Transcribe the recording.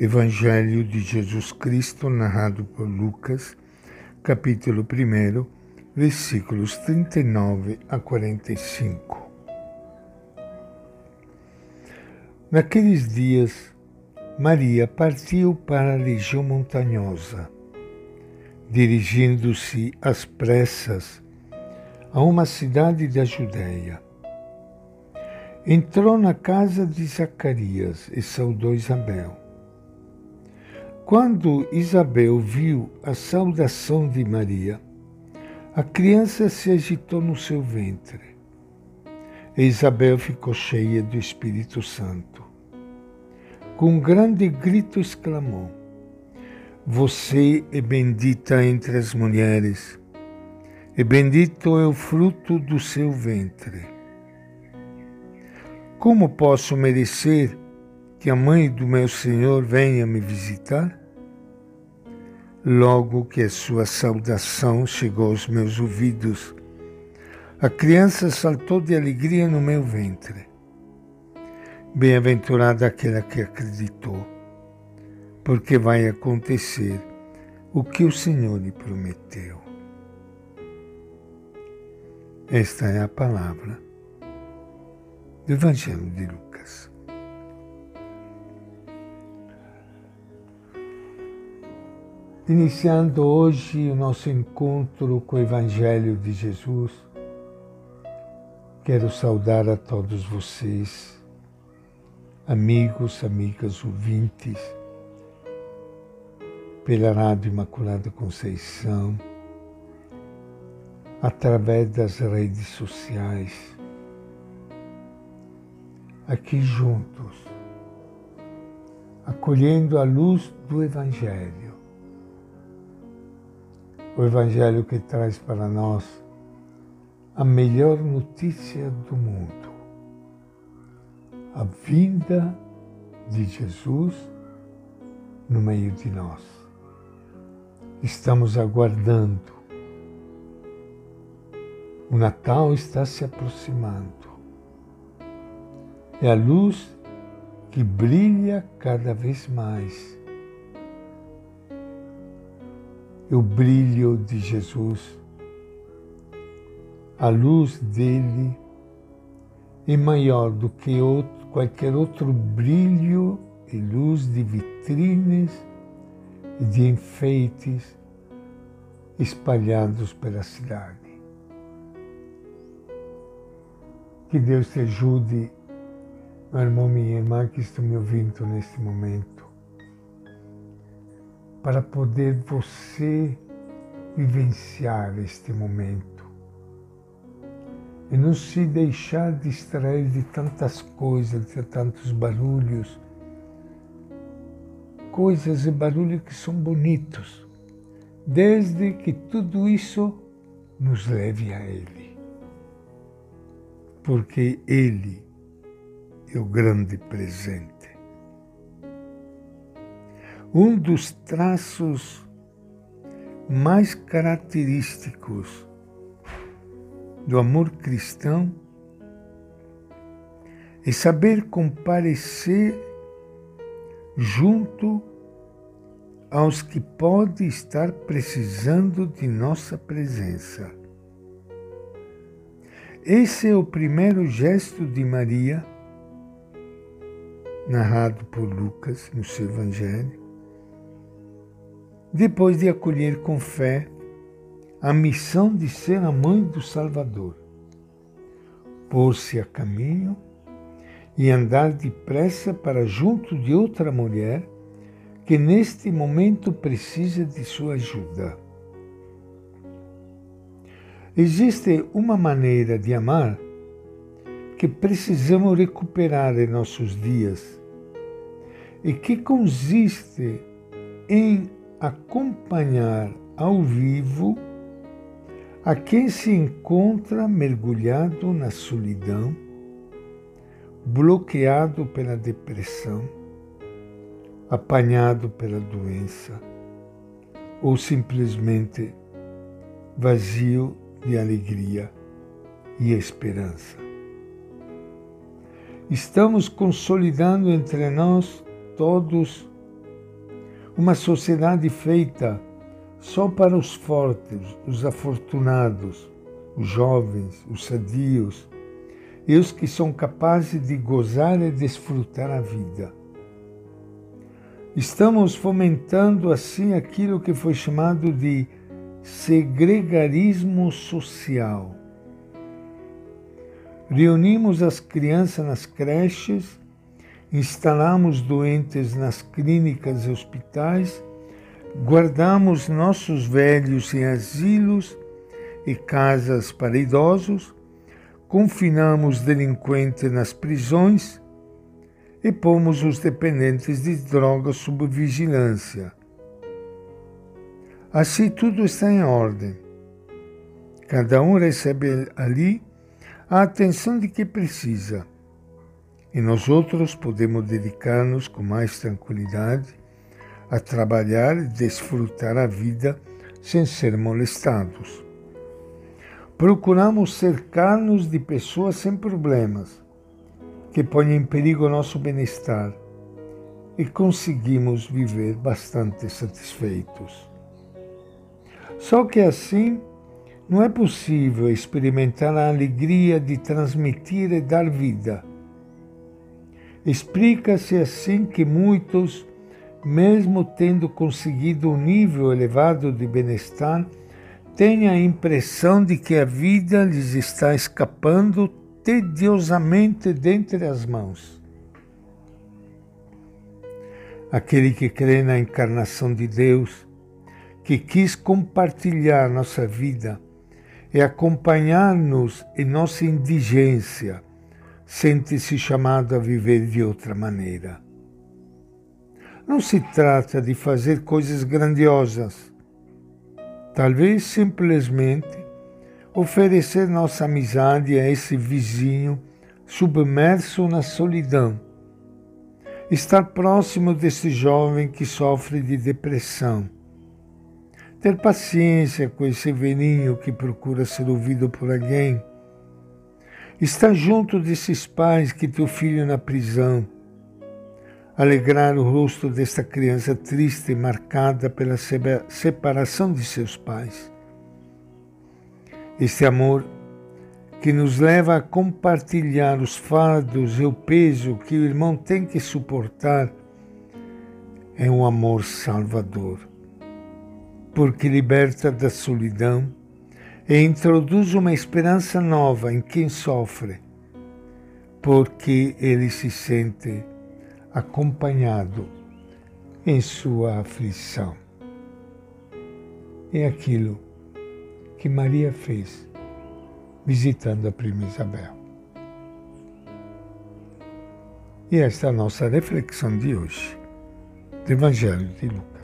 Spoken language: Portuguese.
Evangelho de Jesus Cristo, narrado por Lucas, capítulo 1, versículos 39 a 45. Naqueles dias, Maria partiu para a região montanhosa, dirigindo-se às pressas a uma cidade da Judéia. Entrou na casa de Zacarias e saudou Isabel. Quando Isabel viu a saudação de Maria, a criança se agitou no seu ventre. E Isabel ficou cheia do Espírito Santo. Com um grande grito exclamou: Você é bendita entre as mulheres, e bendito é o fruto do seu ventre. Como posso merecer que a mãe do meu Senhor venha me visitar? Logo que a sua saudação chegou aos meus ouvidos, a criança saltou de alegria no meu ventre. Bem-aventurada aquela que acreditou, porque vai acontecer o que o Senhor lhe prometeu. Esta é a palavra do Evangelho de Lucas. Iniciando hoje o nosso encontro com o Evangelho de Jesus, quero saudar a todos vocês, amigos, amigas, ouvintes, pela Rádio Imaculada Conceição, através das redes sociais, aqui juntos, acolhendo a luz do Evangelho o Evangelho que traz para nós a melhor notícia do mundo, a vinda de Jesus no meio de nós. Estamos aguardando. O Natal está se aproximando. É a luz que brilha cada vez mais o brilho de Jesus. A luz dele é maior do que outro, qualquer outro brilho e luz de vitrines e de enfeites espalhados pela cidade. Que Deus te ajude, meu irmão, minha irmã que estão me ouvindo neste momento para poder você vivenciar este momento. E não se deixar distrair de tantas coisas, de tantos barulhos, coisas e barulhos que são bonitos, desde que tudo isso nos leve a Ele. Porque Ele é o grande presente um dos traços mais característicos do amor cristão é saber comparecer junto aos que podem estar precisando de nossa presença. Esse é o primeiro gesto de Maria, narrado por Lucas no seu Evangelho, depois de acolher com fé a missão de ser a mãe do Salvador, pôr-se a caminho e andar depressa para junto de outra mulher que neste momento precisa de sua ajuda. Existe uma maneira de amar que precisamos recuperar em nossos dias e que consiste em acompanhar ao vivo a quem se encontra mergulhado na solidão, bloqueado pela depressão, apanhado pela doença ou simplesmente vazio de alegria e esperança. Estamos consolidando entre nós todos uma sociedade feita só para os fortes, os afortunados, os jovens, os sadios e os que são capazes de gozar e desfrutar a vida. Estamos fomentando assim aquilo que foi chamado de segregarismo social. Reunimos as crianças nas creches, instalamos doentes nas clínicas e hospitais, guardamos nossos velhos em asilos e casas para idosos, confinamos delinquentes nas prisões e pomos os dependentes de drogas sob vigilância. Assim tudo está em ordem. Cada um recebe ali a atenção de que precisa. E nós outros podemos dedicar-nos com mais tranquilidade a trabalhar e desfrutar a vida sem ser molestados. Procuramos cercar-nos de pessoas sem problemas que põe em perigo o nosso bem-estar e conseguimos viver bastante satisfeitos. Só que assim não é possível experimentar a alegria de transmitir e dar vida. Explica-se assim que muitos, mesmo tendo conseguido um nível elevado de bem-estar, têm a impressão de que a vida lhes está escapando tediosamente dentre as mãos. Aquele que crê na encarnação de Deus, que quis compartilhar nossa vida e acompanhar-nos em nossa indigência, sente-se chamado a viver de outra maneira. Não se trata de fazer coisas grandiosas, talvez simplesmente oferecer nossa amizade a esse vizinho submerso na solidão. Estar próximo desse jovem que sofre de depressão. Ter paciência com esse velhinho que procura ser ouvido por alguém. Estar junto desses pais que teu filho na prisão. Alegrar o rosto desta criança triste marcada pela separação de seus pais esse amor que nos leva a compartilhar os fardos e o peso que o irmão tem que suportar, é um amor salvador, porque liberta da solidão e introduz uma esperança nova em quem sofre, porque ele se sente acompanhado em sua aflição. É aquilo que Maria fez visitando a prima Isabel. E esta é a nossa reflexão de hoje do Evangelho de Lucas.